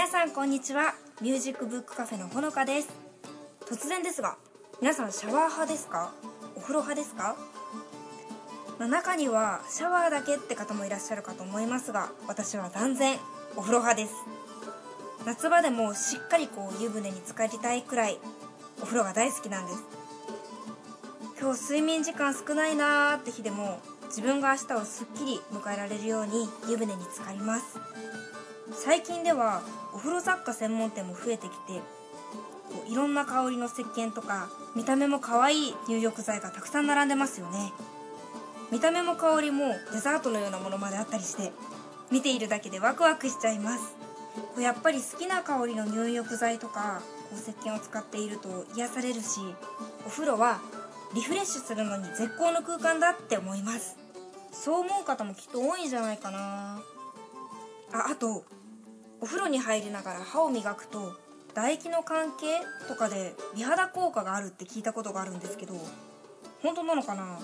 皆さんこんにちは。ミュージックブックカフェのほのかです。突然ですが皆さんシャワー派ですか？お風呂派ですか、まあ、中にはシャワーだけって方もいらっしゃるかと思いますが私は断然お風呂派です。夏場でもしっかりこう湯船に浸かりたいくらいお風呂が大好きなんです。今日睡眠時間少ないなーって日でも自分が明日をすっきり迎えられるように湯船に浸かります。最近ではお風呂雑貨専門店も増えてきてこういろんな香りの石鹸とか見た目も可愛い入浴剤がたくさん並んでますよね。見た目も香りもデザートのようなものまであったりして見ているだけでワクワクしちゃいます。こうやっぱり好きな香りの入浴剤とかこう石鹸を使っていると癒されるしお風呂はリフレッシュするのに絶好の空間だって思います。そう思う方もきっと多いんじゃないかな。ああとお風呂に入りながら歯を磨くと唾液の関係とかで美肌効果があるって聞いたことがあるんですけど本当なのかな？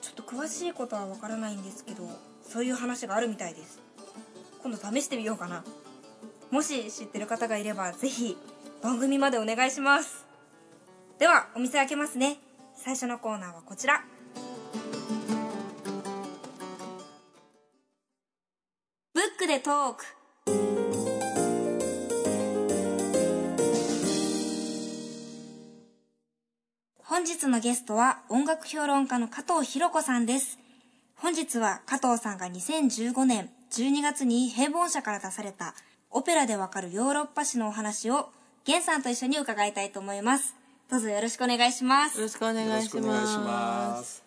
ちょっと詳しいことはわからないんですけどそういう話があるみたいです。今度試してみようかな。もし知ってる方がいればぜひ番組までお願いします。ではお店開けますね。最初のコーナーはこちら。ブックでトーク。本日のゲストは音楽評論家の加藤博子さんです。本日は加藤さんが2015年12月に平凡社から出されたオペラでわかるヨーロッパ史のお話を源さんと一緒に伺いたいと思います。どうぞよろしくお願いします。よろしくお願いします。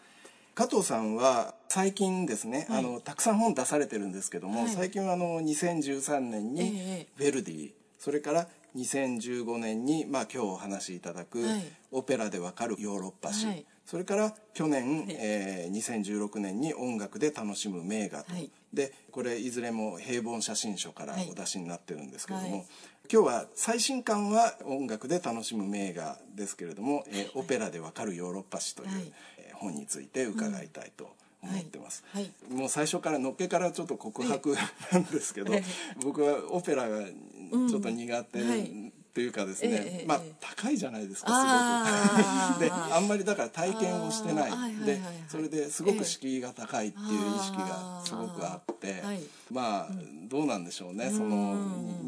加藤さんは最近ですね、はい、あのたくさん本出されてるんですけども、はい、最近はあの2013年にヴェルディ、ええ、それから2015年に、まあ、今日お話しいただく、はい、オペラでわかるヨーロッパ史、はい、それから去年、はい、えー、2016年に音楽で楽しむ名画と、はい、でこれいずれも平凡写真書からお出しになってるんですけれども、今日は最新刊は音楽で楽しむ名画ですけれども、えー、オペラでわかるヨーロッパ史という、えー、本について伺いたいと思ってます、はい。はい、もう最初からのっけからちょっと告白なんですけど、僕はオペラがちょっと苦手っていうかですね、ええ、まあ高いじゃないですかすごく。であんまりだから体験をしてない。でそれですごく敷居が高いっていう意識がすごくあって、まあどうなんでしょうね。その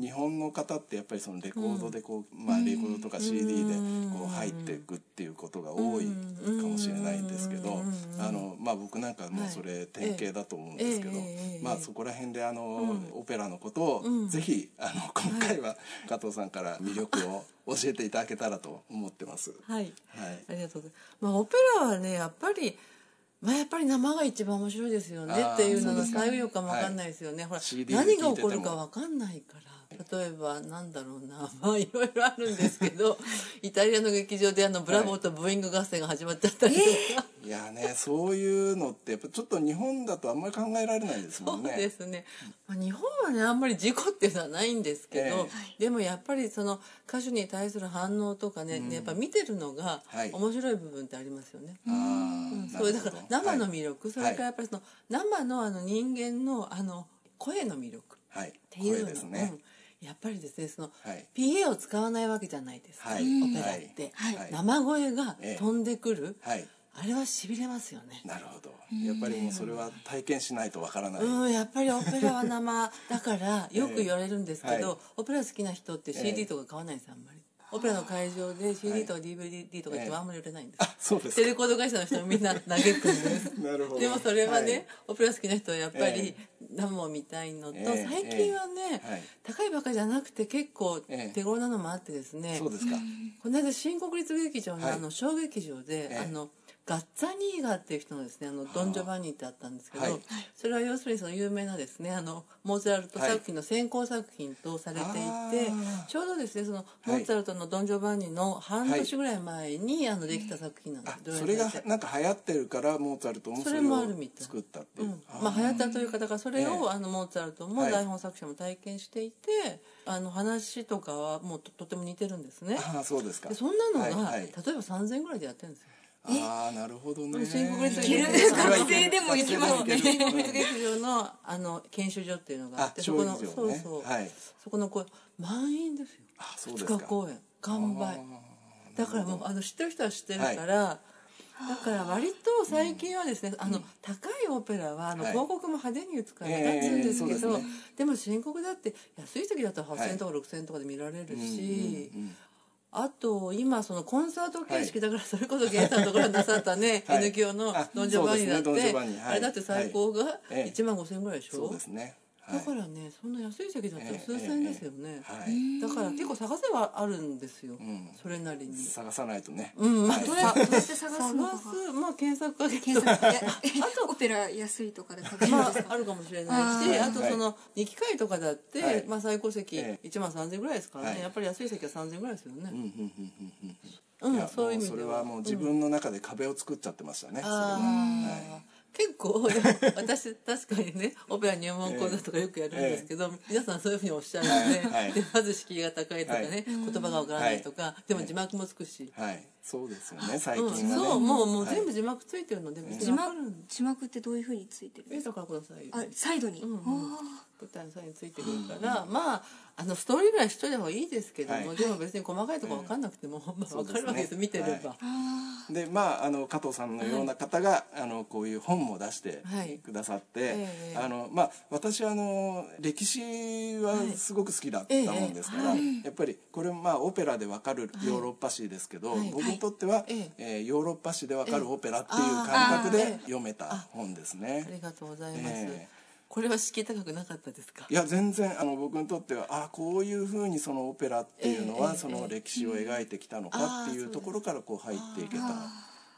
日本の方ってやっぱりそのレコードでこう、まあレコードとか CD でこう入っていくっていうことが多いかもしれないんですけどあのまあ僕なんかもうそれ典型だと思うんですけど、まあそこら辺であの、オペラのことをぜひあの今回は加藤さんから魅力を教えていただけたらと思ってます。はい、はい、ありがとうございます。まあオペラはねやっぱりまあやっぱり生が一番面白いですよねっていうのが最後かも分かんないですよね。はい、ほら何が起こるか分かんないから。例えばなんだろうな。まあいろいろあるんですけどイタリアの劇場であのブラボーとブーイング合戦が始まっちゃったりとか、はい、いやねそういうのってやっぱちょっと日本だとあんまり考えられないですもんね。そうですね、まあ、日本はねあんまり事故っていうのはないんですけど、えー、でもやっぱりその歌手に対する反応とかね、うん、やっぱ見てるのが面白い部分ってありますよね。はい、うん、そうだから生の魅力、はい、それからやっぱりその生のあの人間のあの声の魅力っていうの、はい、ですね、うんやっぱりですねその、はい、PA を使わないわけじゃないですか、はい、オペラって、はい、生声が飛んでくる、あれはしびれますよね。なるほど。やっぱりもうそれは体験しないとわからない。うんやっぱりオペラは生だからよく言われるんですけど、オペラ好きな人って CD とか買わないですあんまりオペラの会場で CD とか DVD とか言ってもあんまり売れないんです、あそうですテレコード会社の人みんな嘆くんです。なるほど。でもそれはね、オペラ好きな人はやっぱり生を見たいのと、最近はね、高いばかじゃなくて結構手頃なのもあってですね、そうですか。この間新国立劇場のあの小劇場で、あのガッツァニーガっていう人のですねあのドン・ジョバンニってあったんですけど、はい、それは要するにその有名なですねあのモーツァルト作品の先行作品とされていて、はい、ちょうどですねそのモーツァルトのドン・ジョバンニの半年ぐらい前に、あのできた作品なんです、はい、それがなんか流行ってるからモーツァルトもそれを作ったっていう、うん、まあ流行ったというかだからそれを、あのモーツァルトも台本作者も体験していて、あの話とかはもうとても似てるんですね。あそうですか。そんなのが、例えば3000円ぐらいでやってるんですよああなるほどね。新国立学生でも行きますね。劇場のあの研修所っていうのがあってそこのそうそう、はい、そこのこう満員ですよ。あそうですか。公演完売。だからもうあの知ってる人は知ってるから、はい。だから割と最近はですね、うん、あの高いオペラはあの広告も派手に打つから立つんですけど、でも深刻だって安い時だと8,000円とか6,000円とかで見られるし、うんうんうんあと今そのコンサート形式だからそれこそ芸さんのところになさったね、はい、N 響のドン・ジョバンニだって、ねあれだって最高が1万5千円ぐらいでしょ、そうですねだからねそんな安い席だったら数千円ですよね、はい、だから結構探せはあるんですよ、それなりに。探さないとね。うんまあどうやって探すのかまあ検索かけ検索あとオペラ安いとかで書けるんですか、まあ、あるかもしれないしあとその2機会とかだって、まあ最高席1万3000円ぐらいですからね、やっぱり安い席は3000円ぐらいですよね。うん、そういう意味でそれはもう自分の中で壁を作っちゃってましたね、それは、はい結構私 確かにねオペラ入門講座とかよくやるんですけど、えー、皆さんそういうふうにおっしゃるので はい、でまず敷居が高いとかね、はい、言葉がわからないとか、でも字幕もつくし、はい。そうですよね最近はね、うん、そうもうもう全部字幕ついてるので、字幕字幕ってどういうふうについてる？えだからくださいあサイドに、うんうん、舞台のサイドについてくるから、まああのストーリーぐらいしといた方がいいですけども、はい、でも別に細かいところ分かんなくても、まあ、分かるわけです、ね、見てれば。でまああの加藤さんのような方が、あのこういう本も出してくださって、えー、あのまあ私はあの歴史はすごく好きだったもんですから、やっぱりこれまあオペラで分かるヨーロッパ史ですけど、僕にとっては、ええ。ヨーロッパ史で分かるオペラっていう感覚で読めた本ですね。ありがとうございます。これは敷居高くなかったですか？いや全然あの僕にとってはあこういうふうにそのオペラっていうのは、その歴史を描いてきたのかっていうところからこう入っていけた。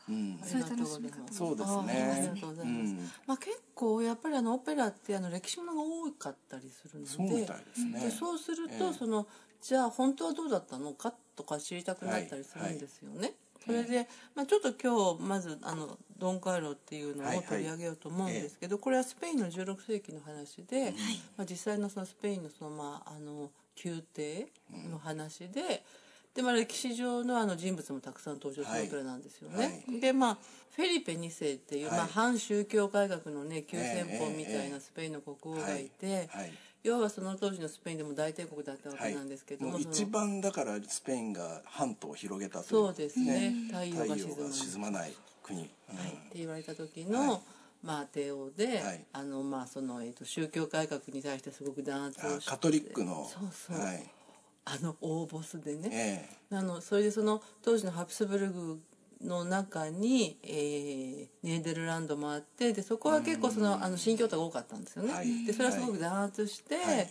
うん、そういう楽しみ方そうですね。ありがとうございます。まあ結構やっぱりあのオペラってあの歴史ものが多かったりするので、そうですね。でそうすると、そのじゃあ本当はどうだったのかとか知りたくなったりするんですよね。それで、まあ、ちょっと今日まずあのドン・カーロっていうのを取り上げようと思うんですけど、これはスペインの16世紀の話で、まあ、実際のそのスペインのその、まあ、あの宮廷の話で。でまあ、歴史上のあの人物もたくさん登場するオペラなんですよね。はい、でまあフェリペ2世っていう、はい、まあ、反宗教改革のね急先鋒みたいなスペインの国王がいて、はい、要はその当時のスペインでも大帝国だったわけなんですけども、はい、一番だからスペインが半島を広げたというそうですね、太陽が沈まない国、うん、はい、って言われた時の、はい、まあ、帝王で、はい、あのまあその、えーと、宗教改革に対してすごく弾圧をしてカトリックのそうそう、はい、あの大ボスでね、えー、あのそれでその当時のハプスブルグの中に、えー、ネーデルランドもあってでそこは結構そのあの新教徒が多かったんですよね。はい、でそれはすごく弾圧して、はい、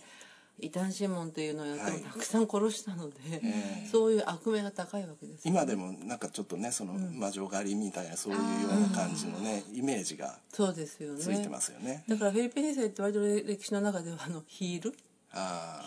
異端審問というのをやってもたくさん殺したので、はい、そういう悪名が高いわけです、ね、今でもなんかちょっとねその魔女狩りみたいなそういうような感じのね、イメージがついてますよね。だからフィリピン世って割と歴史の中ではあのヒール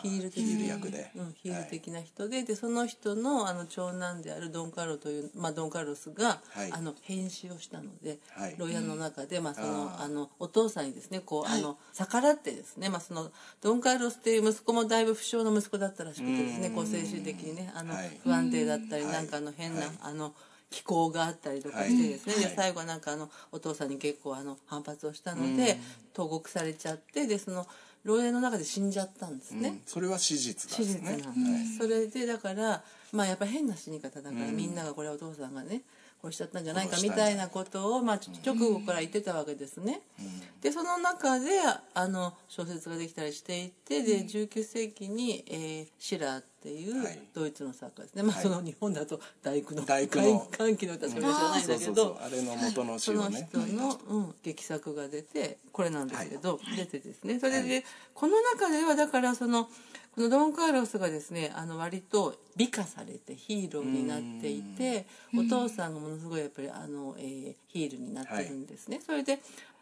ヒール的ヒール役で、うん、ヒール的な人ではい、でその人のあの長男であるドン・カルロという、まあ、ドン・カルロスが、はい、あの変死をしたので、はい、牢屋の中で、まあ、そのあのお父さんにですねこう、あの逆らってですね、まあ、そのドン・カルロスっていう息子もだいぶ不詳の息子だったらしくてですねこう精神的にねあの、不安定だったり、なんかあの変な、あの。気候があったりとかしてですね、で最後はなんかあのお父さんに結構あの反発をしたので投獄されちゃってでその牢屋の中で死んじゃったんですね、うん、それは史実だ、ね、史実なんです、はい、それでだからまあやっぱ変な死に方だから、みんながこれはお父さんがね殺しちゃったんじゃないかみたいなことを、まあ、直後から言ってたわけですね。でその中であの小説ができたりしていてで19世紀に、えー、シラーっていうドイツの作家ですね、まあ、その日本だと「大工の大工の。歓喜の歌」しか知らないんだけど。あれの元の詩をね、その人の、うん、劇作が出てこれなんですけど、出てですね。それで、この中ではだからそのこのドン・カーロスがですねあの割と美化されてヒーローになっていてお父さんがものすごいやっぱりあの、えー、ヒールになってるんですね、はい、それで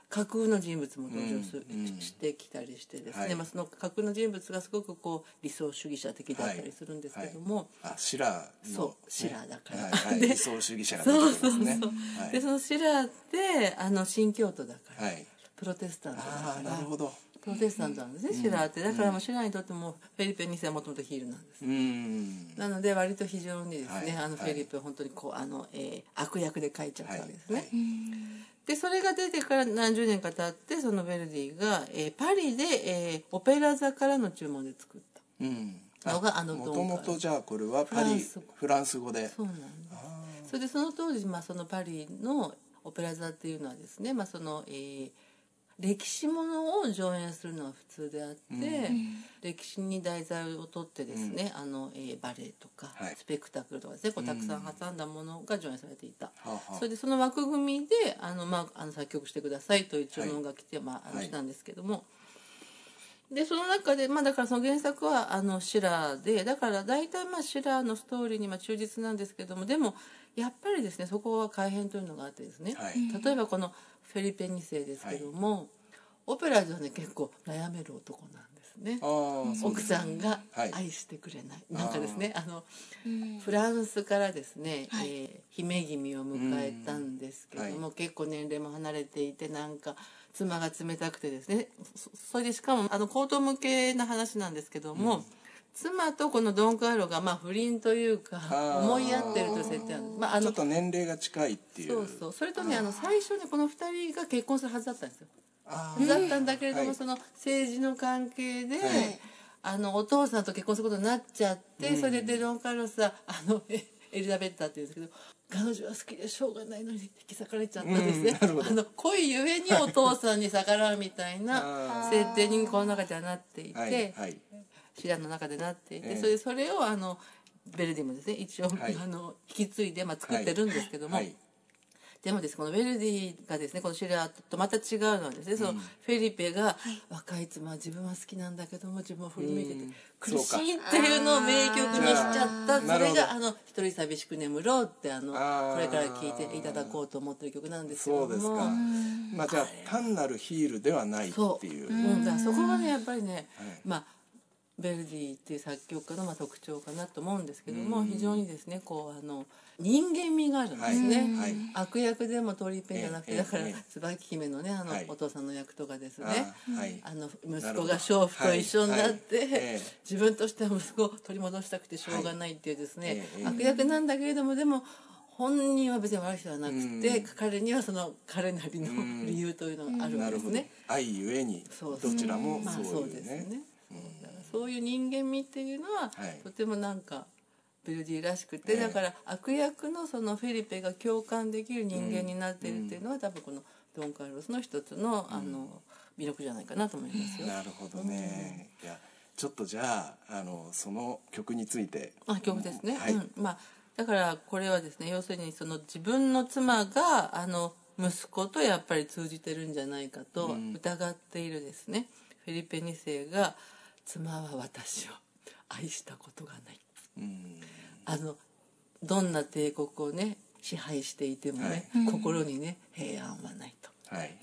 架空の人物も登場す、うん、してきたりしてですね、はい、まあ、その架空の人物がすごくこう理想主義者的だったりするんですけども、はい、あシラーそうシラーだから、はい、理想主義者が出てすね。でそのシラーってあの新教徒だから、プロテスタントだから。なるほどプロテスタントなんですね、シラーってだからもうシラーにとってもフェリペ2世はもともとヒールなんです、なので割と非常にですね、あのフェリペ本当にこうあの、えー、悪役で書いちゃったわけですね、でそれが出てから何十年か経ってそのヴェルディが、えー、パリで、えー、オペラ座からの注文で作った。のが、あのもともとじゃあこれはパリフランス語。で。そうなんです。それでその当時、まあ、そのパリのオペラ座っていうのはですね、まあそのえー、歴史ものを上演するのは普通であって、うん、歴史に題材をとってですね、うん、あのえー、バレエとか、はい、スペクタクルとかですねこうたくさん挟んだものが上演されていた、うん、それでその枠組みであの、まあ、あの作曲してくださいという注文が来て、はい、まあ、あのしたんですけども。はいでその中で、まあ、だからその原作はあのシラーでだから大体まあシラーのストーリーにまあ忠実なんですけどもでもやっぱりですねそこは改変というのがあってですね、はい、例えばこのフェリペ2世ですけども、はい、オペラではね結構悩める男なんですね。奥さんが愛してくれない、はい、なんかですねあのフランスからですね、はい、えー、姫君を迎えたんですけども、結構年齢も離れていてなんか妻が冷たくてですね。それでしかもあの口頭向けな話なんですけども、うん妻とこのドン・カーロがまあ不倫というか思い合ってるという設定なんです、まあ、あのちょっと年齢が近いっていう。そうそう。それとねあの最初にこの2人が結婚するはずだったんですよ。だったんだけれども、はい、その政治の関係で、はい、あのお父さんと結婚することになっちゃって、うん、それでドン・カーロスはあの エリザベッタっていうんですけど彼女は好きでしょうがないのに引き裂かれちゃったんですね、うん、あの恋ゆえにお父さんに逆らうみたいな設定にこの中ではなっていて、はいはい、シラの中でなっていて、えー、それそれをあのベルディもですね一応、はい、あの引き継いで、まあ、作ってるんですけども。でもですこのベルディがですねこのシラーとまた違うのはですね、うん、そのフェリペが若い妻自分は好きなんだけども自分は振り向いてて苦しいっていうのを名曲にしちゃった。それがあの「一人寂しく眠ろう」ってあのこれから聴いていただこうと思ってる曲なんですけども。そうですか。まあじゃあ単なるヒールではないっていう。そう、うん、だそこがねやっぱりね、はい、まあベルディっていう作曲家のまあ特徴かなと思うんですけども、非常にですねこうあの人間味があるんですね、はい、悪役でも鳥ペンじゃなくて、だから椿姫のねあの、お父さんの役とかですね。あの息子が娼婦と一緒になって、自分としては息子を取り戻したくてしょうがないっていうですね、悪役なんだけれどもでも本人は別に悪い人はなくて、彼にはその彼なりの理由というのがあるんですね。愛ゆえにどちらもそういうね。そういう人間味っていうのは、とてもなんかベルディらしくて、だから悪役のそのフェリペが共感できる人間になってるっていうのは、多分このドン・カルロスの一つの,、あの魅力じゃないかなと思いますよ。なるほどね、いやちょっとじゃああのその曲について。あ曲ですね、はい、うん、まあだからこれはですね要するにその自分の妻があの息子とやっぱり通じてるんじゃないかと疑っているですね、フェリペ2世が妻は私を愛したことがない、あのどんな帝国をね支配していてもね、はい、心にね平安はないと、はい、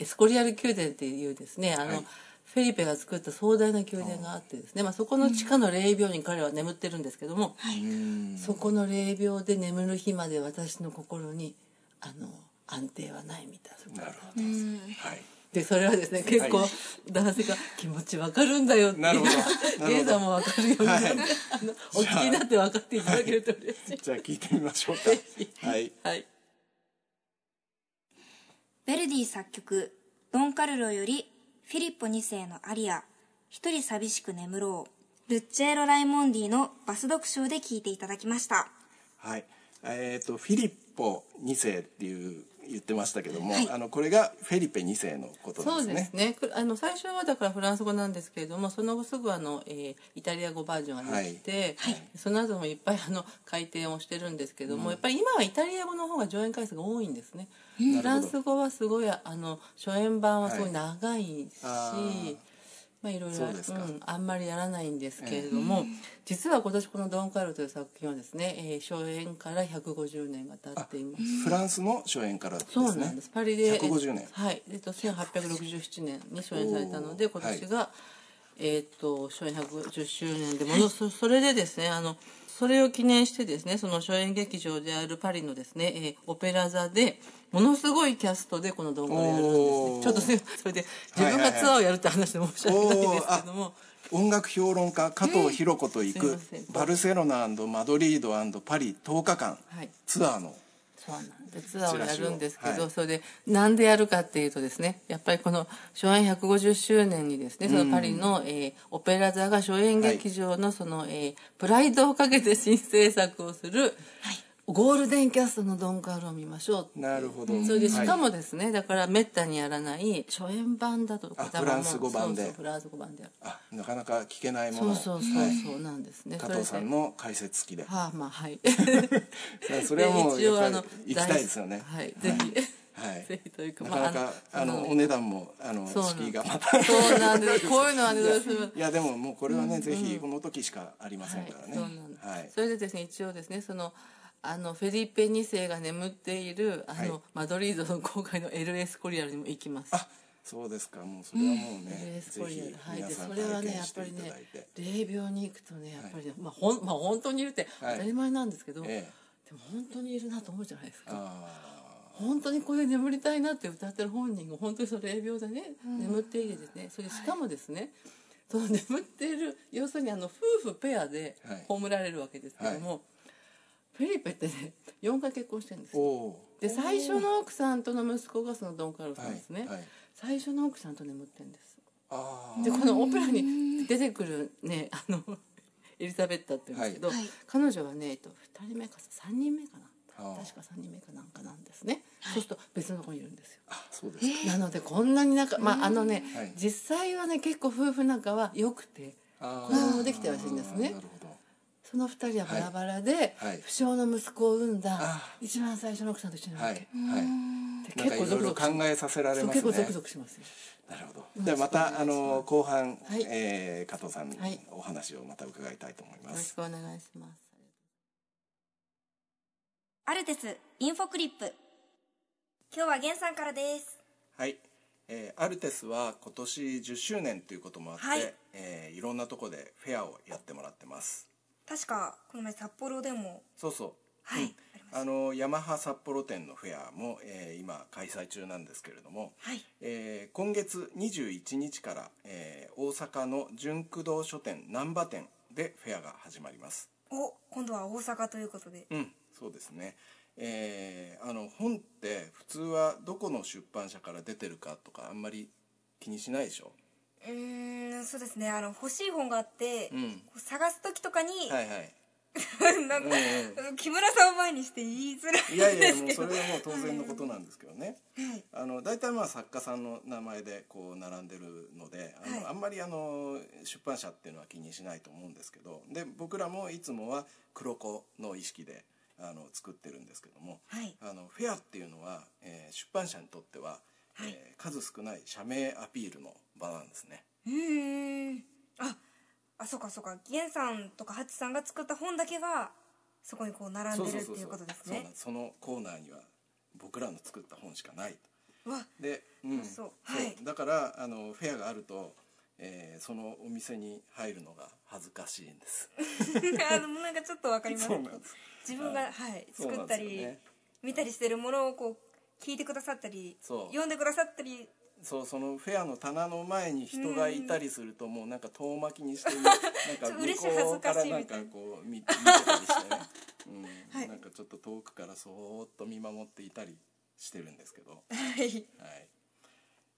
エスコリアル宮殿っていうですねあの、はい、フェリペが作った壮大な宮殿があってですね、まあ、そこの地下の霊廟に彼は眠ってるんですけども、そこの霊廟で眠る日まで私の心にあの安定はないみたいな。なるほど、はい。でそれはですね結構男性が気持ちわかるんだよってなるほど。ゲイさんもわかるように、はい、あ のお聞きになって分かっていただけると嬉しい、じゃあ聞いてみましょうか。はい、はい、ベルディ作曲ドン・カルロよりフィリッポ2世のアリア一人寂しく眠ろうルッチェーロ・ライモンディのバス読書で聞いていただきました。はい。えっ、ー、とフィリッポ2世っていう言ってましたけども、はい、あのこれがフェリペ2世のことですね。そうですね。あの最初はだからフランス語なんですけれども、その後すぐあの、えー、イタリア語バージョンができて、はい、その後もいっぱいあの改訂をしてるんですけども、うん、やっぱり今はイタリア語の方が上演回数が多いんですね。フランス語はすごいあの初演版はすごい長いし。はいまあ、いろいろ、うん、あんまりやらないんですけれども、えー、実は今年この「ドン・カルロ」という作品はですね、えー、初演から150年が経っています。フランスの初演からですね。そうなんです。パリで150年。はい、えっと、1867年に初演されたので今年が、はい、えっと初演110周年でものそそれでですねあのそれを記念してですねその初演劇場であるパリのですね、えー、オペラ座でものすごいキャストでこの動画をやるんですね。ちょっとねそれで自分がツアーをやるって話で申し訳ないんですけども、音楽評論家加藤博子と行く、バルセロナマドリードパリ10日間、はい、ツアーの。そうなんでツアーをやるんですけど、はい、それでなんでやるかっていうとですねやっぱりこの初演150周年にですねそのパリの、うん、えー、オペラ座が初演劇場のその、はい、えー、プライドをかけて新制作をする、はいゴールデンキャストのドンカールを見ましょうなるほど。それでしかもですね、はい、だからめったにやらない初演版だとかフランス語版で。フランス語版であなかなか聞けないもの。そうそうそうそうなんですね、加藤さんの解説付きで。はあまあはい。それはもうやっぱり行きたいですよね。はい。ぜひ、はい、ぜひというか、なかなか、あ、あのお値段もあの敷居がまた。そうなんです。こういうのはねいやでももうこれはね、ぜひこの時しかありませんからね、はい、それでですね一応ですねそのあのフェリペ2世が眠っているあの、はい、マドリードの郊外の LS コリアルにも行きます。あそうですか。もうそれはもうね、うん、LS コリアル。はい。でそれはねやっぱりね霊廟に行くとねやっぱりね、はい、まあほんまあ本当にいるって当たり前なんですけど、はい、でも本当にいるなと思うじゃないですか。本当にこれ眠りたいなって歌ってる本人が本当にその霊廟でね、うん、眠っていてですねそれしかもですね、その眠っている要するにあの夫婦ペアで葬られるわけですけども、フェリペってね 4回結婚してるんですよ。で最初の奥さんとの息子がそのドン・カルロさんですね、はいはい、最初の奥さんと眠ってるんです。でこのオペラに出てくるねあの エリザベッタって言うんですけど、はい、彼女はね、えっと、2人目か3人目かな。確か3人目かなんかなんですね、そうすると別のとこにいるんですよ。あそうですなのでこんなに仲まああのね、実際はね結構夫婦仲は良くて子供もできてらっしゃるんですねその二人はバラバラで、はい、不詳の息子を産んだ一番最初の奥さんと一緒になるわけ、はいはい、結構ゾクゾク考えさせられますね結構ゾクゾクしますなるほど。でまたあの後半、はい、えー、加藤さんにお話をまた伺いたいと思います。よろしくお願いします。アルテスインフォクリップ。今日は源さんからです。はい。えー、アルテスは今年10周年ということもあって、はい、えー、いろんなとこでフェアをやってもらってます。確かこの前札幌でもそうそう。はい、うん、あのヤマハ札幌店のフェアも、えー、今開催中なんですけれども、はい。えー、今月21日から、えー、大阪の純駆動書店難波店でフェアが始まります。お今度は大阪ということで。うんそうですね。えー、あの本って普通はどこの出版社から出てるかとかあんまり気にしないでしょ？うんそうですね。あの欲しい本があって、うん、探す時とかに、はいはい。なんか、うん、木村さんを前にして言いづらいいやいやもうそれはもう当然のことなんですけどね、はい、あの大体まあ作家さんの名前でこう並んでるのであの、はい、あんまりあの出版社っていうのは気にしないと思うんですけど。で僕らもいつもは黒子の意識であの作ってるんですけども、はい、あのフェアっていうのは、えー、出版社にとってははい、えー、数少ない社名アピールの場なんですね。へえ。あ、あそうかそうか。源さんとかハチさんが作った本だけがそこにこう並んでるっていうことですね。そのコーナーには僕らの作った本しかないと。わで、うん、そうはい、だからあのフェアがあると。えー、そのお店に入るのが恥ずかしいんです あのなんかちょっとわかります自分が、はい、作ったり、ね、見たりしてるものをこう聞いてくださったり読んでくださったり。そうそのフェアの棚の前に人がいたりすると、もうなんか遠巻きにして なんか向こうからなんかこう見見てたりしてね、うん。はい、なんかちょっと遠くからそーっと見守っていたりしてるんですけど。はい、はい。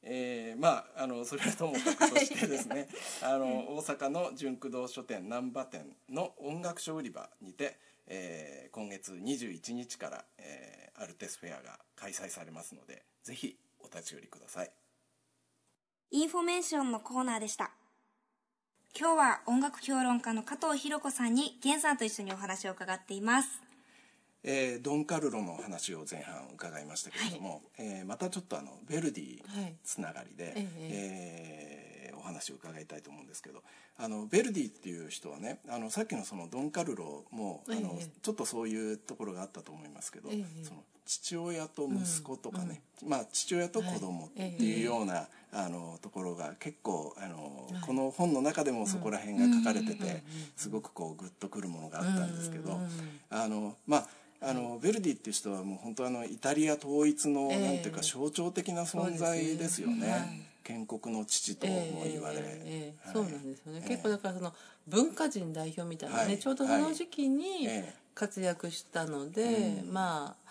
えー、まああのそれはともかくとしてですね。あの大阪のジュンク堂書店難波店の音楽書売り場にて、えー、今月21日から、えー、アルテスフェアが開催されますのでぜひお立ち寄りください。インフォメーションのコーナーでした。今日は音楽評論家の加藤浩子さんに源さんと一緒にお話を伺っています。えー、ドン・カルロの話を前半伺いましたけれども、はい、えー、またちょっとあのベルディつながりで、はい、えー、お話を伺いたいと思うんですけどあのベルディっていう人はねあのさっきのそのドン・カルロもあの、ちょっとそういうところがあったと思いますけど、その父親と息子とかね、うん、まあ、父親と子供っていうような、はい、あのところが結構あの、はい、この本の中でもそこら辺が書かれてて、すごくこうグッとくるものがあったんですけど、あのまああのベルディっていう人はもう本当あのイタリア統一の、なんていうか象徴的な存在ですよね。建国の父とも言われ、えーえー、そうなんですよね、結構だからその文化人代表みたいなね、はい、ちょうどその時期に活躍したので、はい、まあ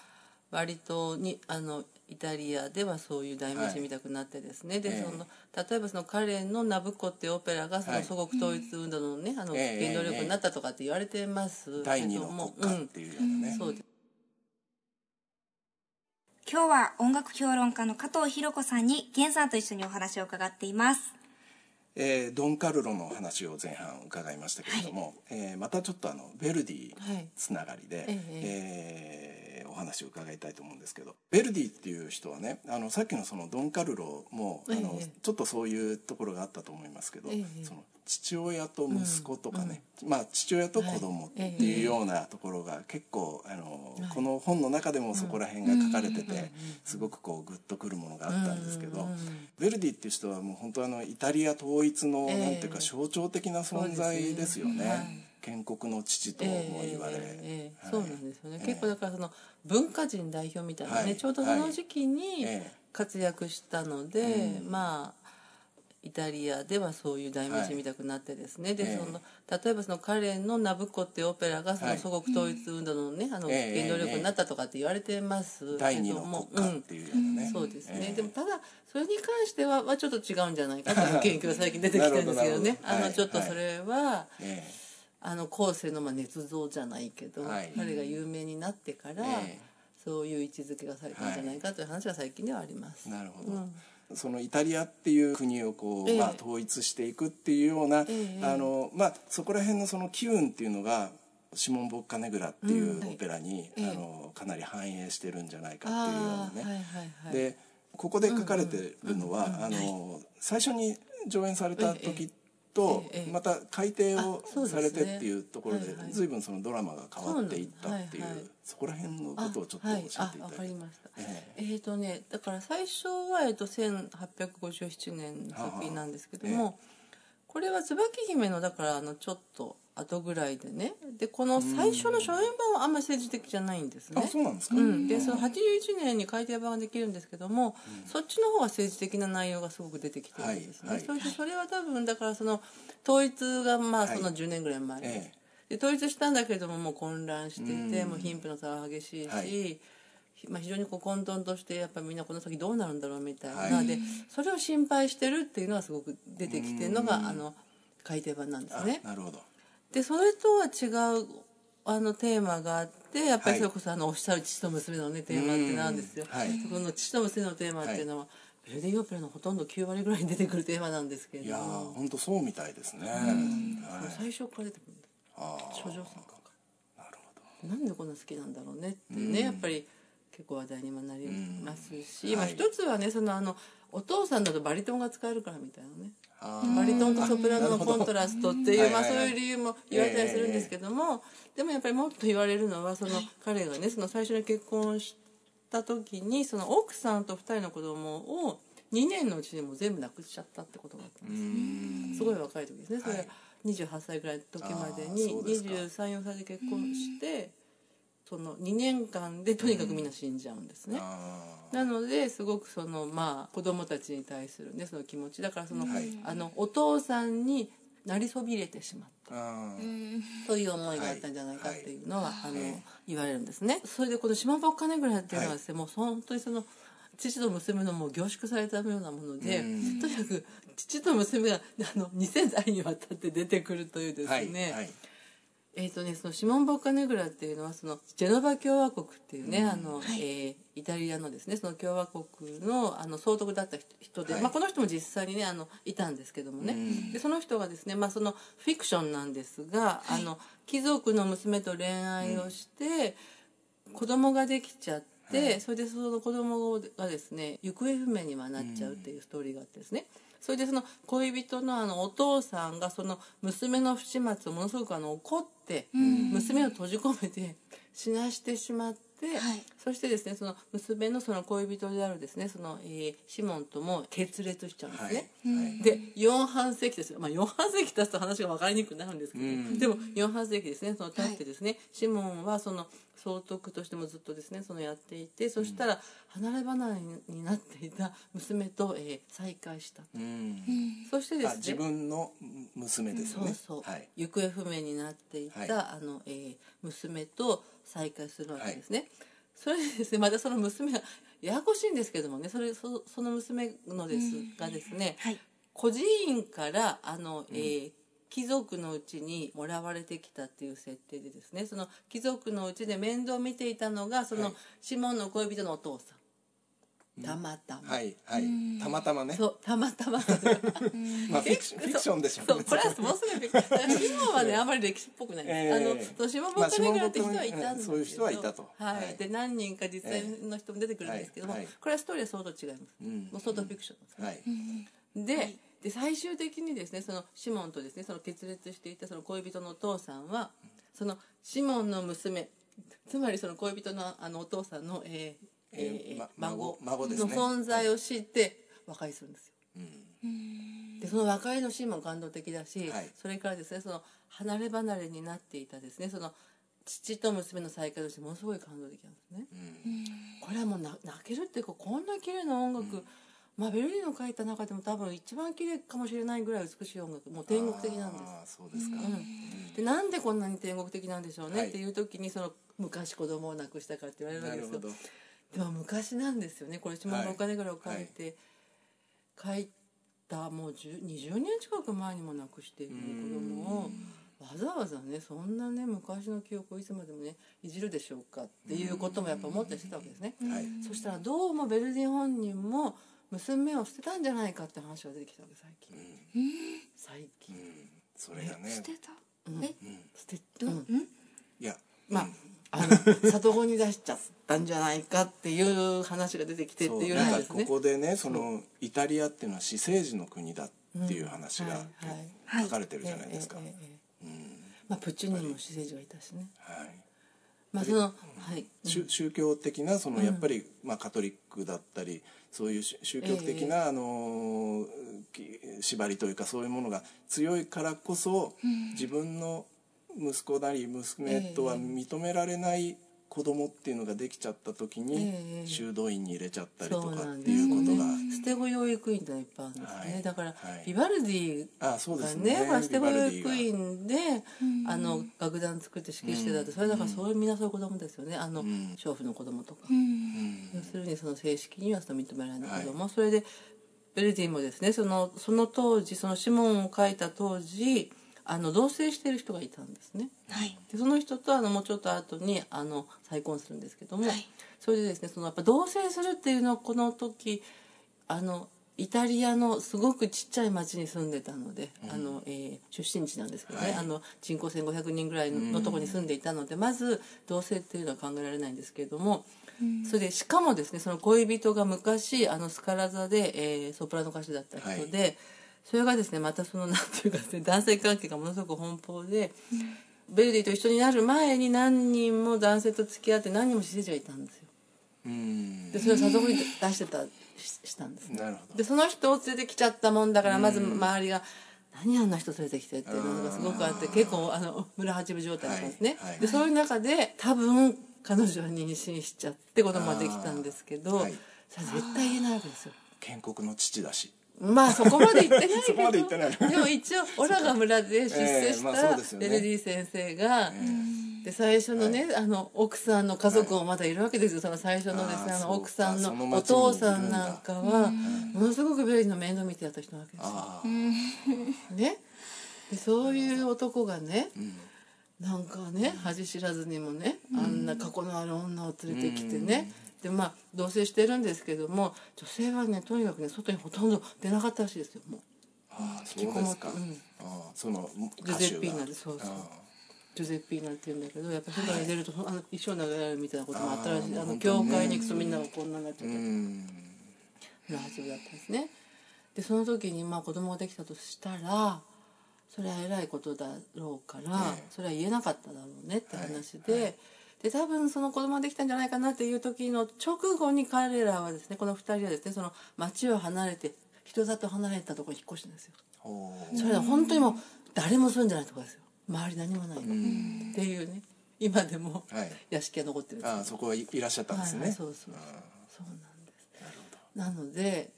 割とにあのイタリアではそういう代名詞見たくなってですね、はい、でその例えばその彼の「ナブコ」っていうオペラがその祖国統一運動のね、あの原動力になったとかって言われてますけども、第二の国家っていうようなね、うん、そうです今日は音楽評論家の加藤博子さんに源さんと一緒にお話を伺っています。えー、ドン・カルロの話を前半伺いましたけれども、はい、えー、またちょっとあのベルディつながりで、はい、えーお話を伺いたいと思うんですけどベルディっていう人はねあのさっきのそのドン・カルロもあの、ちょっとそういうところがあったと思いますけど、その父親と息子とかね、うん、まあ父親と子供っていうようなところが結構あの、この本の中でもそこら辺が書かれててすごくこうグッとくるものがあったんですけど、ベルディっていう人はもう本当あのイタリア統一の、なんていうか象徴的な存在ですよね。建国の父とも言われ、えーえー、そうなんですよね、結構だからその文化人代表みたいなね、はい、ちょうどその時期に活躍したので、はい、まあイタリアではそういう代名詞見たくなってですね、はい、でその例えばその彼の「ナブコ」っていうオペラがその祖国統一運動のね、あの原動力になったとかって言われてます。けども、うん、そうですね、でもただそれに関しては、まあ、ちょっと違うんじゃないかという研究が最近出てきてるんですけどね。あのちょっとそれは。えーあの後世のまあ捏造じゃないけど、はい、彼が有名になってから、えー、そういう位置づけがされたんじゃないかという話は最近ではあります。なるほど、うん。そのイタリアっていう国をこう、えー、まあ、統一していくっていうような、えー、あのまあ、そこら辺のその機運っていうのがシモン・ボッカネグラっていうオペラに、あのかなり反映してるんじゃないかっていうようなね。はいはいはい、でここで書かれてるのは、あの最初に上演された時って、とまた改訂をされてっていうところで随分そのドラマが変わっていったっていうそこら辺のことをちょっと教えていた。だいて。わかりました。えっ、とねだから最初はえっと1857年の作品なんですけども、これは椿姫のだからあのちょっと後ぐらいでね。でこの最初の初演版はあんまり政治的じゃないんですね。あそうなんですか、うん、でその81年に改訂版ができるんですけども、うん、そっちの方は政治的な内容がすごく出てきてるんですね。はいはい、それでそれは多分だからその統一がまあその10年ぐらい前ではい、で統一したんだけれどももう混乱してて、もう貧富の差は激しいし。まあ、非常にこう混沌としてやっぱりみんなこの先どうなるんだろうみたいな、はい、でそれを心配してるっていうのがすごく出てきてるのがあの改訂版なんですね。なるほど。でそれとは違うあのテーマがあってやっぱりそれこそあのおっしゃる父と娘のねテーマってなんですよ。はい、この父と娘のテーマっていうのは、ベルディオペラのほとんど9割ぐらいに出てくるテーマなんですけれども。いや本当そうみたいですね、はい、最初から出てくる。んです処女さんか。なるほど。なんでこんな好きなんだろうねってね、やっぱり結構話題にもなりますし、まあ一つはねそのあのお父さんだとバリトンが使えるからみたいなね。バリトンとソプラノのコントラストっていう、まあ、そういう理由も言われたりするんですけども、でもやっぱりもっと言われるのはその彼がねその最初に結婚した時にその奥さんと2人の子供を2年のうちにも全部亡くしちゃったってことがあったんですすごい若い時ですね。それ28歳ぐらいの時までに234歳で結婚して。その2年間でとにかくみんな死んじゃうんですね。なのですごくそのまあ子供たちに対するねその気持ちだからその、はい、あのお父さんになりそびれてしまった。という思いがあったんじゃないかっていうのは、はい、あの、言われるんですね。それでこの島ばっかねぐらいっていうのはですね、もう本当にその父と娘のもう凝縮されたようなもので、とにかく父と娘があの2000代にわたって出てくるというですね、はいえーとね、そのシモン・ボッカネグラっていうのはそのジェノバ共和国っていうね、うん、あの、はい、えー、イタリアのですねその共和国のあの総督だった人で、はい、まあ、この人も実際にねあのいたんですけどもね、うん、でその人がですね、まあ、そのフィクションなんですが、はい、あの貴族の娘と恋愛をして、うん、子供ができちゃって。それでその子供がですね行方不明にはなっちゃうっていうストーリーがあってですね、それでその恋人のあのお父さんがその娘の不始末をものすごくあの怒って娘を閉じ込めて死なしてしまって。はい、そしてですねその娘のその恋人であるですねその、えー、シモンとも決裂しちゃうんですね。はい、で4半世紀ですよ、まあ、4半世紀経つと話が分かりにくくなるんですけど、うん、でも4半世紀ですね。その経ってですね、はい、シモンはその総督としてもずっとですねそのやっていてそしたら離れ離れになっていた娘と、えー、再会したと、うん、そしてですね自分の娘ですね。そうそう、はい、行方不明になっていた、はい、あのえー、娘と再会するわけですね、はい、それでですねまたその娘がややこしいんですけどもねそれそその娘のですがですね、はい、孤児院からあの、えー、貴族のうちにもらわれてきたっていう設定でですねその貴族のうちで面倒を見ていたのがその、シモンの恋人のお父さん。たまたま。はいはい。たまたまね。そう、たまたま。まあフィクションでしょうね。これはもうすぐフィクション。シモンはね、あんまり歴史っぽくないです。あの、そう、シモンボカネグラって人はいたんですそういう人はいたと。はい。で、何人か実際の人も出てくるんですけども、これはストーリーは相当違います。もう相当フィクションです。はい。で、で最終的にですねそのシモンとですねその決裂していたその恋人のお父さんはそのシモンの娘つまりその恋人のあのお父さんの、えーえー、ま、孫孫の存在を知って和解するんですよ。うん、でその和解のシーンも感動的だし、はい、それからですねその離れ離れになっていたですねその父と娘の再会としてものすごい感動的なんですね。うん、これはもう泣けるっていうかこんな綺麗な音楽、うん。まあ、ベルリンの書いた中でも多分一番綺麗かもしれないぐらい美しい音楽もう天国的なんです。あそうですか、うん、でなんでこんなに天国的なんでしょうね、はい、ってい。う時にその昔子供を亡くしたからって言われるわけですよでも昔なんですよね。これ下のお金からを書いて、はい、書いたもう20年近く前にも亡くしている子供を。わざわざねそんなね昔の記憶をいつまでもねいじるでしょうかっていうこともやっぱ思ったりしてたわけですね、はい、そしたらどうもベルディ本人も娘を捨てたんじゃないかって話が出てきたわけ最近、うん、最近、うん、それがね。捨てた、うん、え、捨てた、うん、いやまあ、あの里子に出しちゃったんじゃないかっていう話が出てきてっていうなんかここでねそのイタリアっていうのは私生児の国だっていう話が書かれてるじゃないですか。まあプチュニも私生児がいたしね。はい。まあそのはい。宗教的なそのやっぱりまあカトリックだったりそういう宗教的な、あの縛りというかそういうものが強いからこそ、自分の息子なり娘とは認められない子供っていうのができちゃった時に修道院に入れちゃったりとかっていうことが、捨て子養育院っていっぱいあるん。ですね、はい、だから、はい、ビバルディがねね捨て子養育院であの楽団作って指揮してたって、それだからそういうみん。なそういう子供ですよねあの、娼婦の子供とか、要するにその正式には認められない子供、はい、それでベルディもですねそのその当時そのシモンを書いた当時あの同棲してる人がいたんですね。はい、でその人とあのもうちょっと後にあの再婚するんですけども、はい、それでですねそのやっぱ同棲するっていうのはこの時あのイタリアのすごくちっちゃい町に住んでたので、うん、あのえー、出身地なんですけどね、はい、あの人口1,500人ぐらいのとこに住んでいたので、うん、まず同棲っていうのは考えられないんですけれども、うん、それでしかもですねその恋人が昔あのスカラ座で、えー、ソプラノ歌手だった人で。はいそれがですねまたそのなんていうかですね 男性関係がものすごく奔放で、うん、ベルディと一緒になる前に何人も男性と付き合って何人も施設がいたんですよ。でそれを里子に出してたしたんです、ね、でその人を連れてきちゃったもんだからまず周りが「何あんな人連れてきて」っていうのがすごくあって結構あの村八分状態だったんですね。はいはい、でそういう中で多分彼女は妊娠しちゃって子供ができたんですけど、はい、それ絶対言えないわけですよ。建国の父だしまあそこまで言ってないけど。でも一応オラが村で出世したベルディ先生が、で最初のね、あの奥さんの家族もまだいるわけですよ。その最初のですねあの奥さんのお父さんなんかはものすごくベルディの面倒見てやった人なわけですよ。ね。でそういう男がね、なんかね恥知らずにもねあんな過去のある女を連れてきてね、でまあ同棲してるんですけども女性はねとにかくね外にほとんど出なかったらしいですよもう。ああそうですか。うん、ああそのジュゼッピーナでそうそう。ジュゼッピーナっていうんだけどやっぱ外に出ると、あの一生長れるみたいなこともあったらしいあの教会に行くとみんながこんなになっちゃってるはずだったんですね。でその時にまあ子供ができたとしたらそれは偉いことだろうから、それは言えなかっただろうねって話で。はいはいで多分その子供ができたんじゃないかなっていう時の直後に彼らはですねこの2人はですねその町を離れて人里離れたところに引っ越したんですよ。それは本当にもう誰も住んでないところですよ。周り何もないっていうね今でも屋敷が残ってるあそこはいらっしゃったんですね、はいはい、そうそうそう。なんです。なので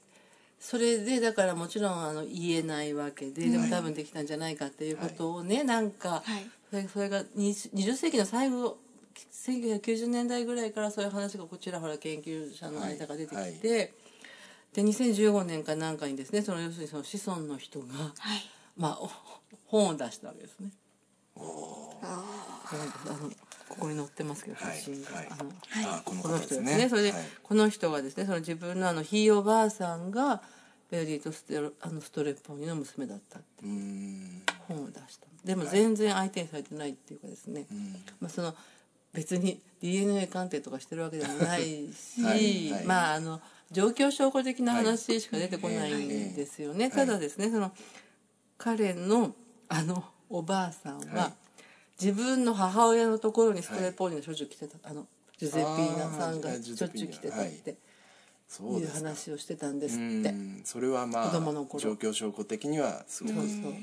それでだからもちろんあの言えないわけで、でも多分できたんじゃないかっていうことをね、はい、なんか、それそれが 20, 20世紀の最後1990年代ぐらいからそういう話がこちらほら研究者の間が出てきて、はい。はい、で2015年かなんかにですねその要するにその子孫の人が、はい、まあ本を出したわけですね。あのここに載ってますけど写真が、あの、この人ですね。それで、この人がですねその自分のあのひいおばあさんがベリーとステロあのストレッポーニの娘だったって本を出した。でも全然相手にされてないっていうかですね、まあ、その別に DNA 鑑定とかしてるわけでもないしはいはい、まああの状況証拠的な話しか出てこないんですよね、はい、ただですねその彼のあのおばあさんは、自分の母親のところにストレポーニの処女来てたあのジュゼッピーナさんがしょっちゅう来てたって。い。う話をしてたんですって。それはまあ状況証拠的にはすごく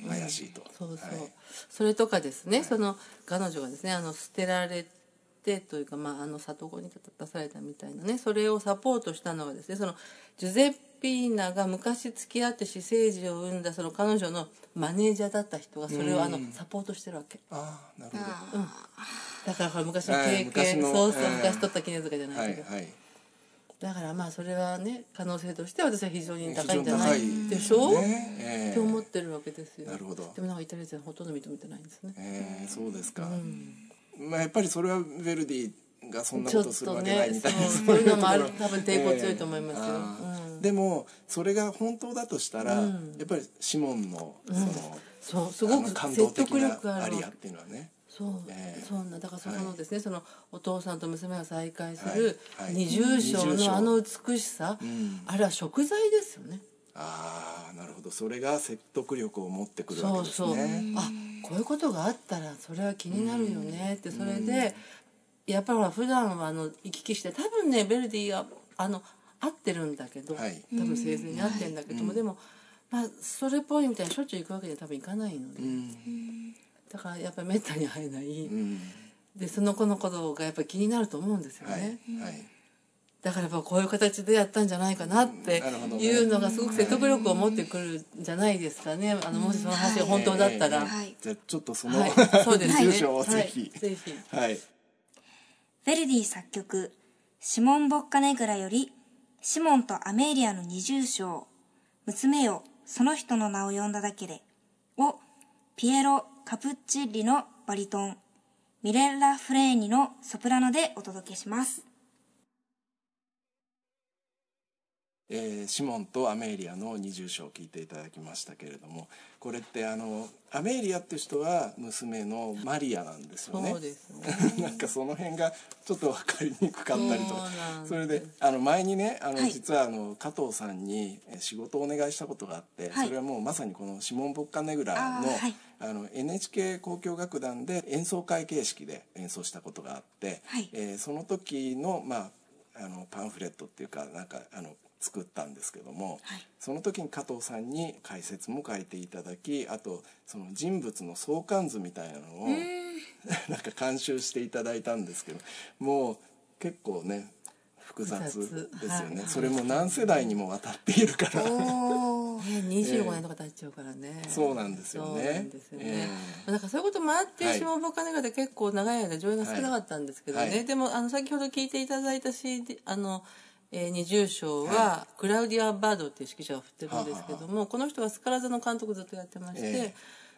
怪しいと。そうそう、はい、それとかですね、はい、その彼女がですねあの捨てられてというか、まあ、あの里子に出されたみたいなねそれをサポートしたのはですねそのジュゼッピーナが昔付き合って私生児を産んだその彼女のマネージャーだった人がそれをあのサポートしてるわけ。ああなるほど、うん、だから昔の経験そうそう昔取った記念とかじゃないけど。はいはい。だからまあそれはね可能性として私は非常に高いんじゃないでしょ？う、ねえ。ー、って思ってるわけですよ。なるほど。でもなんかイタリア人ほとんど認めてないんですね。えー、そうですか、うんまあ、やっぱりそれはヴェルディがそんなことするわけないみたいな、ね、そういうのもある多分抵抗強いと思いますよ、えーうん、でもそれが本当だとしたら、うん、やっぱりシモンのその、そうすごく感動的なアリアっていうのはね。そう、えー、そうなだ。からそのですね、はい、そのお父さんと娘が再会する二重唱のあの美しさ、あれは食材ですよね。ああなるほど。それが説得力を持ってくるわけですね。そうそう。あこういうことがあったらそれは気になるよねってそれでやっぱり普段はあの行き来して多分ねベルディがあの合ってるんだけど、はい、多分生前に合ってるんだけども、でも、まあ、それっぽいみたいにしょっちゅう行くわけには多分いかないので、だからやっぱりめったに会えない、でその子のことがやっぱり気になると思うんですよね。だからやっぱこういう形でやったんじゃないかなっていうのがすごく説得力を持ってくるんじゃないですかね。あのもしその話が本当だったら。じゃあちょっとその、はい、そうですね。住所をぜひ。ぜひ。はい。ヴェルディ作曲、シモン・ボッカネグラより、シモンとアメーリアの二重唱、娘よ、その人の名を呼んだだけで、を、ピエロ・カプッチッリのバリトン、ミレッラ・フレーニのソプラノでお届けします。えー、シモンとアメーリアの二重唱を聞いていただきましたけれどもこれってあのアメーリアっていう人は娘のマリアなんですよね。そうですね。なんかその辺がちょっと分かりにくかったりとか。それであの前にねあの、実はあの加藤さんに仕事をお願いしたことがあって、はい、それはもうまさにこの「シモン・ボッカネグラの」あの NHK 交響楽団で演奏会形式で演奏したことがあって、はい、えー、その時の,、まあ、あのパンフレットっていうかなんかあの作ったんですけども、はい、その時に加藤さんに解説も書いていただきあとその人物の相関図みたいなのを なんか監修していただいたんですけどもう結構ね複雑ですよね、はい、それも何世代にもわたっているから。25 年とか経っちゃうからね、えー、そうなんですよね。そうなんえー、だからそういうこともあって「下ボカネガ」で結構長い間上映が少なかったんですけどね、はい、でもあの先ほど聞いていただいた CD あの「えー、二重賞はクラウディア・バードっていう指揮者が振ってるんですけども、この人はスカラ座の監督ずっとやってまして、えー、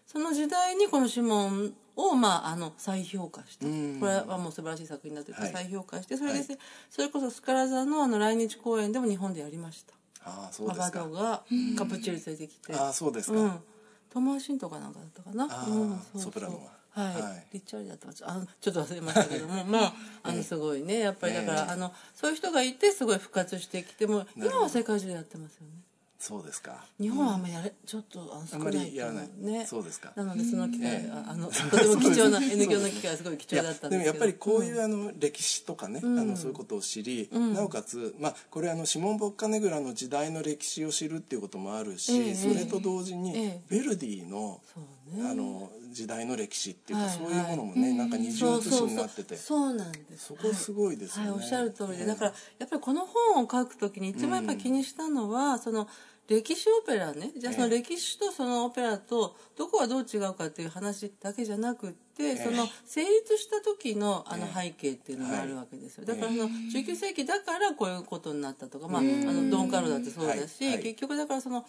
その時代にこのシモンを、まあ、あの再評価した。これはもう素晴らしい作品になってて、再評価してそれで、はい、それこそスカラ座のあの来日公演でも日本でやりました。あそうですか。バドがカプチュール連れてきて。あそうですか、うん、トマーシンとかなんかだったかな、うん、そうソプラノははい、リッチャーリーだったあちょっと忘れましたけども。まあ あのすごいね。やっぱりだから、あのそういう人がいてすごい復活してきても今は世界中でやってますよね。そうですか。日本はあんまりやれ、ちょっとあ少ないやらない。ねそうですか。なのでその機会、えー、あの とても貴重な N 響の機会はすごい貴重だったんですけど。でもやっぱりこういう、あの歴史とかね、あのそういうことを知り、なおかつまあこれあのシモン・ボッカネグラの時代の歴史を知るっていうこともあるし、それと同時に、ヴェルディの、あの時代の歴史っていうか、そういうものもね、なんか二重写しになってて。そうなんです。そこすごいですよね、はいおっしゃる通りで、だからやっぱりこの本を書くときに一番やっぱ気にしたのは、その歴史オペラね。じゃあその歴史とそのオペラとどこがどう違うかっていう話だけじゃなくって、その成立した時のあの背景っていうのがあるわけですよ。だからその19世紀だからこういうことになったとか、まあ、あのドン・カルロだってそうだし、結局だからそのた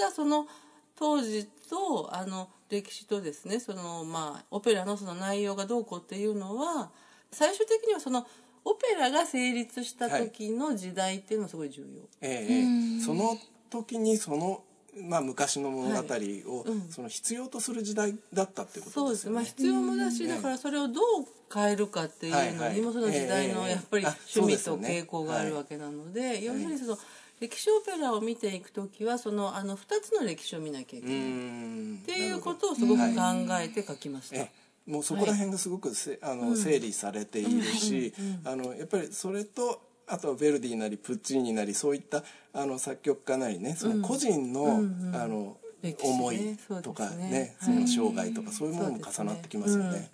だその当時とあの歴史とですねそのまあオペラのその内容がどうこうっていうのは最終的にはそのオペラが成立した時の時代っていうのはすごい重要。ええ、その時にそのまあ、昔の物語を、その必要とする時代だったってことですね。そうです。まあ必要もだし、だからそれをどう変えるかっていうのにもその時代のやっぱり趣味と傾向があるわけなので、要するにその歴史オペラを見ていく時はそのあの2つの歴史を見なきゃいけない。っていうことをすごく考えて書きました。もうそこら辺がすごくせ、あの整理されているし、あのやっぱりそれとあとはヴェルディなりプッチーニなりそういったあの作曲家なりねその個人の,、あの思いとかねその生涯とかそういうものも重なってきますよね。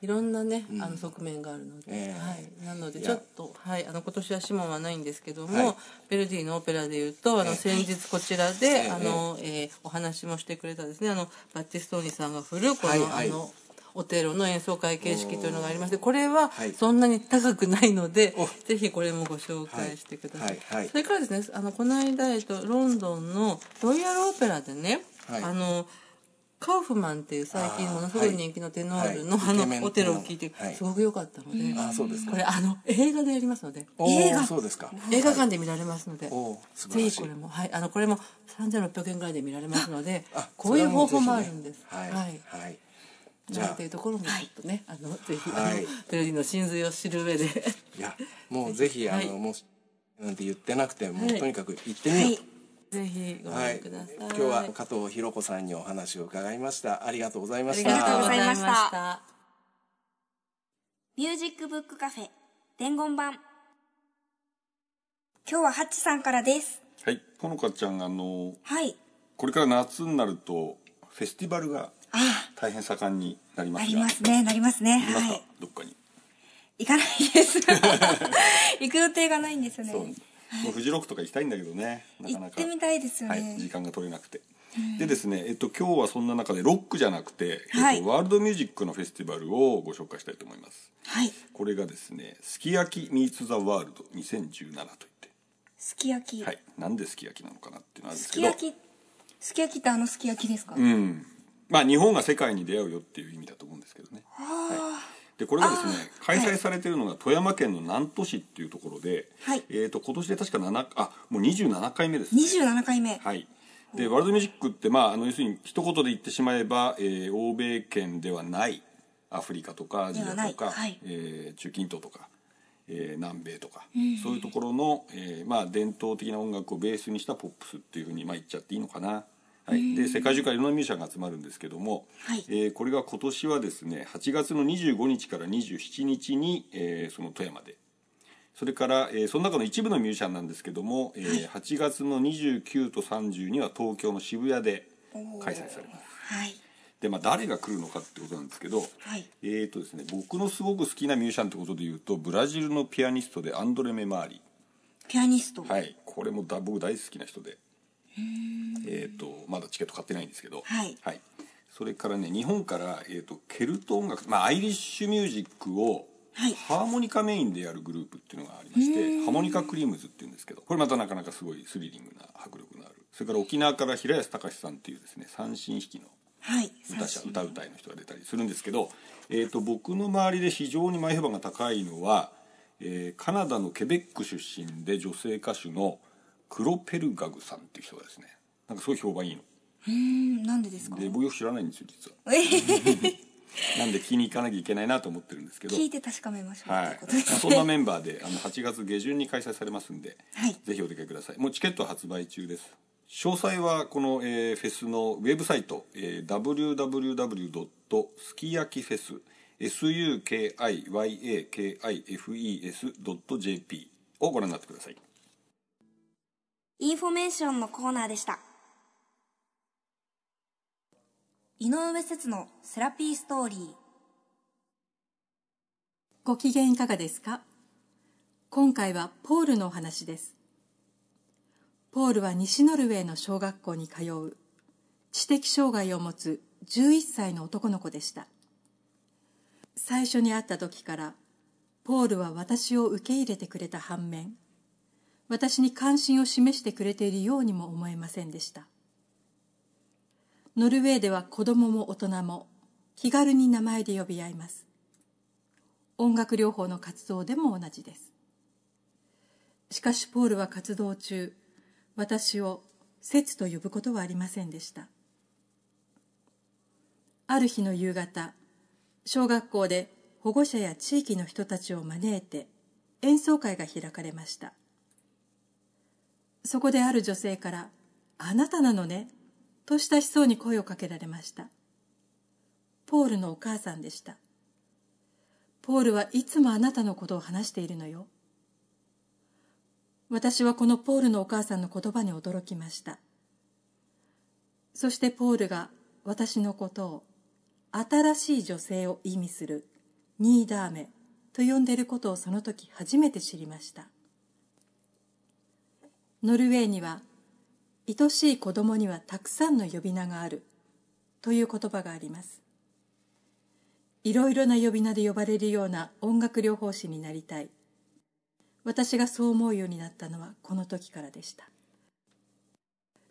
い。ろんなね、あの側面があるので、はい、なのでちょっとはい。あの今年はシモンはないんですけども、ベルディのオペラでいうとあの先日こちらで、あの、えお話もしてくれたですねあのバッティストーニさんが振るこの、あのオテロの演奏会形式とい。うのがありましてこれはそんなに高くない。ので、はい、ぜひこれもご紹介してください、はい。はい、それからですねあのこの間、えっと、ロンドンのロイヤルオペラでね、あのカウフマンっていう最近ものすごい人気のテノールのあ,、のオテロを聞いてすごく良かったので、これあの映画でやりますので映画。映画館で見られますので、ぜひこれもはい。あのこれも3600円ぐらいで見られますのでこういう方法もあるんです。はい、はいじゃあとい。うところもちょっとね、はい、あのぜひ、はい、ベルディの真髄を知る上で。いや もうぜひあの、もしなんて言ってなくても、とにかく行ってみよう。ぜひご覧ください、今日は加藤博子さんにお話を伺いました。ありがとうございました。ありがとうございました。ミュージックブックカフェ伝言版。今日はハッチさんからです。はい。ほのかちゃんあのはい。これから夏になるとフェスティバルが大変盛んになりますなりますねなりますねはい、どっかに？行かないです 行く予定がないんですよねそうもうフジロックとか行きたいんだけどねなかなか行ってみたいですよね、はい、時間が取れなくてでですね、えっと、今日はそんな中でロックじゃなくて、はい、えっと、ワールドミュージックのフェスティバルをご紹介したいと思います。はい。これがですね、すき焼きミーツザワールド2017といって。すき焼き。はい。なんですき焼きなのかなっていうのはあるんですけど。すき焼き。すき焼きってあのすき焼きですか？うん。まあ日本が世界に出会うよっていう意味だと思うんですけどね。はい、でこれがですね開催されてるのが富山県の南砺市っていうところで、はい、えー、と今年で確か7あもう27回目ですね。27回目。はい。でワールドミュージックって、まあ、あの要するに一言で言ってしまえば、えー、欧米圏ではないアフリカとかアジアとか、はい、えー、中近東とか、えー、南米とか、うん、そういうところの、えーまあ、伝統的な音楽をベースにしたポップスっていうふうに、まあ、言っちゃっていいのかな。はい、で世界中からいろんなミュージシャンが集まるんですけども、はい、えー、これが今年はですね8月の25日から27日に、えー、その富山で。それから、えー、その中の一部のミュージシャンなんですけども、えー、8月の29と30には東京の渋谷で開催されます。はい、でまあ、誰が来るのかってことなんですけど、はい、えーとですね、僕のすごく好きなミュージシャンってことでいうとブラジルのピアニストでアンドレ・メマーリ。ピアニスト。はい。これもだ僕大好きな人でえーと、まだチケット買ってないんですけど、はい、はい、それからね日本から、えーと、ケルト音楽、まあ、アイリッシュミュージックをハーモニカメインでやるグループっていうのがありましてハモニカクリームズっていうんですけどこれまたなかなかすごいスリリングな迫力のある。それから沖縄から平安隆さんっていうですね三振弾きの歌者、はい、歌うたいの人が出たりするんですけど、えーと、僕の周りで非常に前評判が高いのは、えー、カナダのケベック出身で女性歌手のクロペルガグさんっていう人がですねなんかすごい評判いいの。うんなんでですか？で僕よく知らないんですよ実は。なんで聞きに行かなきゃいけないなと思ってるんですけど。聞いて確かめましょうはい。そんなメンバーであの8月下旬に開催されますんで、はい、ぜひお出かけください。もうチケットは発売中です。詳細はこの、えー、フェスのウェブサイト、えー、www. すき焼きフェス sukiyakifes.jp をご覧になってくださいインフォメーションのコーナーでした。井上節のセラピーストーリー。ご機嫌いかがですか？今回はポールのお話です。ポールは西ノルウェーの小学校に通う。知的障害を持つ11歳の男の子でした。最初に会った時からポールは私を受け入れてくれた反面私に関心を示してくれているようにも思えませんでした。ノルウェーでは子供も大人も気軽に名前で呼び合います。音楽療法の活動でも同じです。しかしポールは活動中私を節と呼ぶことはありませんでした。ある日の夕方小学校で保護者や地域の人たちを招いて演奏会が開かれました。そこである女性から「あなたなのね」と親しそうに声をかけられました。ポールのお母さんでした。ポールはいつもあなたのことを話しているのよ。私はこのポールのお母さんの言葉に驚きました。そしてポールが私のことを新しい女性を意味するニーダーメと呼んでいることをその時初めて知りました。ノルウェーには愛しい子供にはたくさんの呼び名があるという言葉があります。いろいろな呼び名で呼ばれるような音楽療法士になりたい。私がそう思うようになったのはこの時からでした。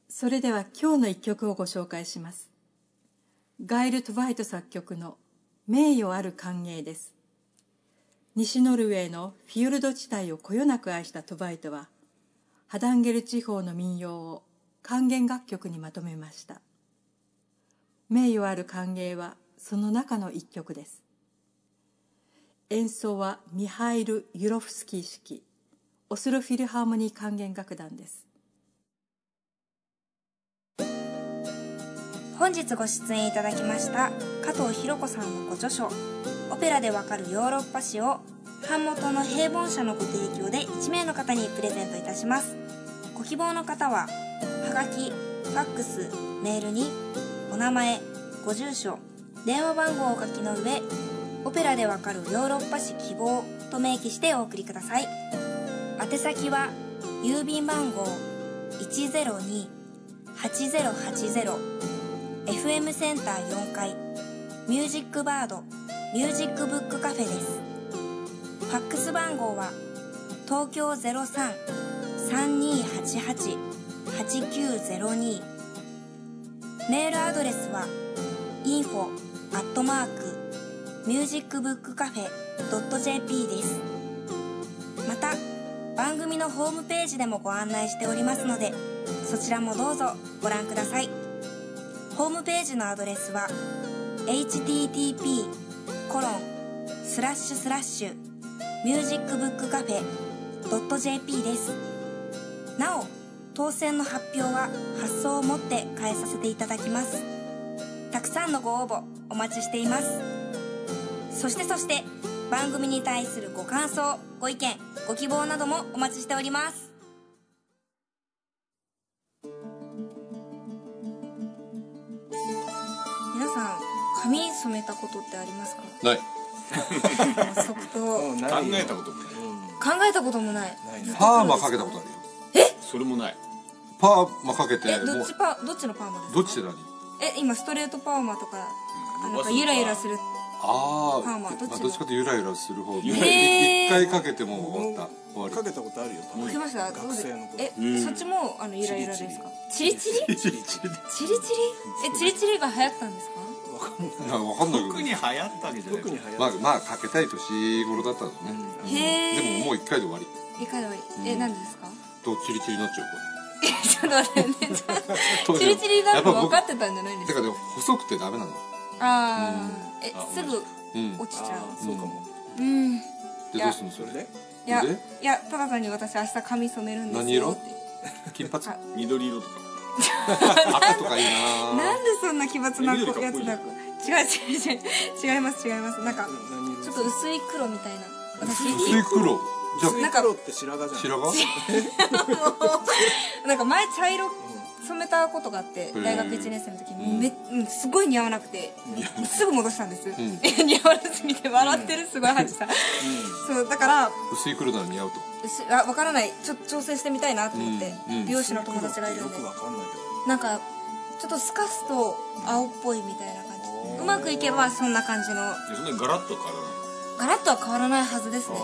それでは今日の一曲をご紹介します。ガイル・トワイト作曲の名誉ある歓迎です。西ノルウェーのフィヨルド地帯をこよなく愛したトバイトはハダンゲル地方の民謡を還元楽曲にまとめました。名誉ある歓迎はその中の一曲です。演奏はミハイル・ユロフスキー式。オスロフィルハーモニー管弦楽団です。本日ご出演いただきました加藤博子さんのご著書「オペラでわかるヨーロッパ史」を版元の平凡社のご提供で1名の方にプレゼントいたしますご希望の方ははがき、ファックス、メールにお名前、ご住所、電話番号をお書きの上、オペラでわかるヨーロッパ史希望と明記してお送りください。宛先は郵便番号102-8080 FM センター4階ミュージックバードミュージックブックカフェですファックス番号は東京03-3288 8902メールアドレスは info アットマークミュージックブックカフェ .jp です。また番組のホームページでもご案内しておりますのでそちらもどうぞご覧ください。ホームページのアドレスは http コロンスラッシュスラッシュミュージックブックカフェ .jp です。なお当選の発表は発送をもって返させていただきます。たくさんのご応募お待ちしています。そしてそして番組に対するご感想ご意見ご希望などもお待ちしております。皆さん髪染めたことってありますか？ない。即答。考えたこともない。考えたこともない。パーマかけたことあるよ。え？それもない。パーマかけて。えどっちパどっちのパーマですか？どっちで何え今ストレートパーマとか、うん、なんかゆらゆらする。ああパーマどっち,、まあ、どっちかとゆらゆらする方。一回かけても終わった。終わり。かけたことあるよかけました？学生のえそっちもあのゆらゆらですか？チリ？チリチリ。チリチリ？えチリチリが流行ったんですか？わかんない特に流行ったわけじゃない。まあまあかけたい年頃だったんですね、へえでももう一回で終わり。一回で終わり。えなんでですか？とチリチリになっちゃうからちょっと待ってね チリチリなの分かってたんじゃないですか？だから細くてダメなの。ああ、えすぐ落ちちゃう、そうかも。うん。でどうすんのそれ？で？いやいやただ単に私明日髪染めるんですよ。何色？金髪？緑色とか。赤とかいいななんでそんな奇抜なやつだ違う違う違う。違います違います。なんかちょっと薄い黒みたいな。私薄い黒？じゃあなんか黒って白髪じゃん。白髪？なんか前茶色染めたことがあって大学1年生の時にめ、うん、すごい似合わなくてすぐ戻したんです、うん、似合わなすぎて笑ってるすごいハチさん、そうだから薄い黒なら似合うと。薄あ分からない。ちょっと調整してみたいなと思って、美容師の友達がいるんで。なんかちょっと透かすと青っぽいみたいな感じうまくいけばそんな感じの。そんなガラッと変わらない。ガラッとは変わらないはずですね。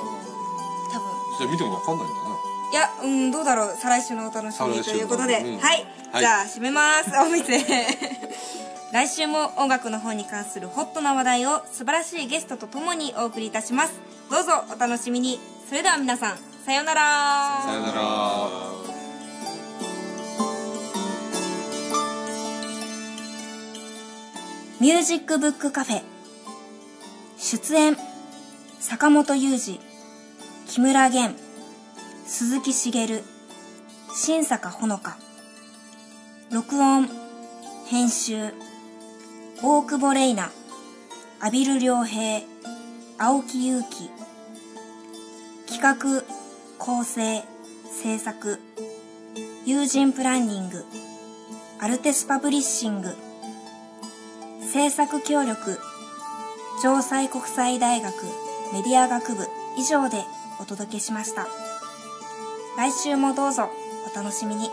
多分。じゃあ見ても分かんないんだないやうんどうだろう。再来週のお楽しみということで、うん、はい、はい、じゃあ締めます。お店 来週も音楽の方に関するホットな話題を素晴らしいゲストとともにお送りいたします。どうぞお楽しみに。それでは皆さんさようなら。さようならミュージックブックカフェ。出演坂本雄二木村玄鈴木茂新坂ほのか。録音編集大久保玲奈阿比留良平青木祐希企画構成制作友人プランニングアルテスパブリッシング。制作協力城西国際大学メディア学部以上でお届けしました。来週もどうぞお楽しみに。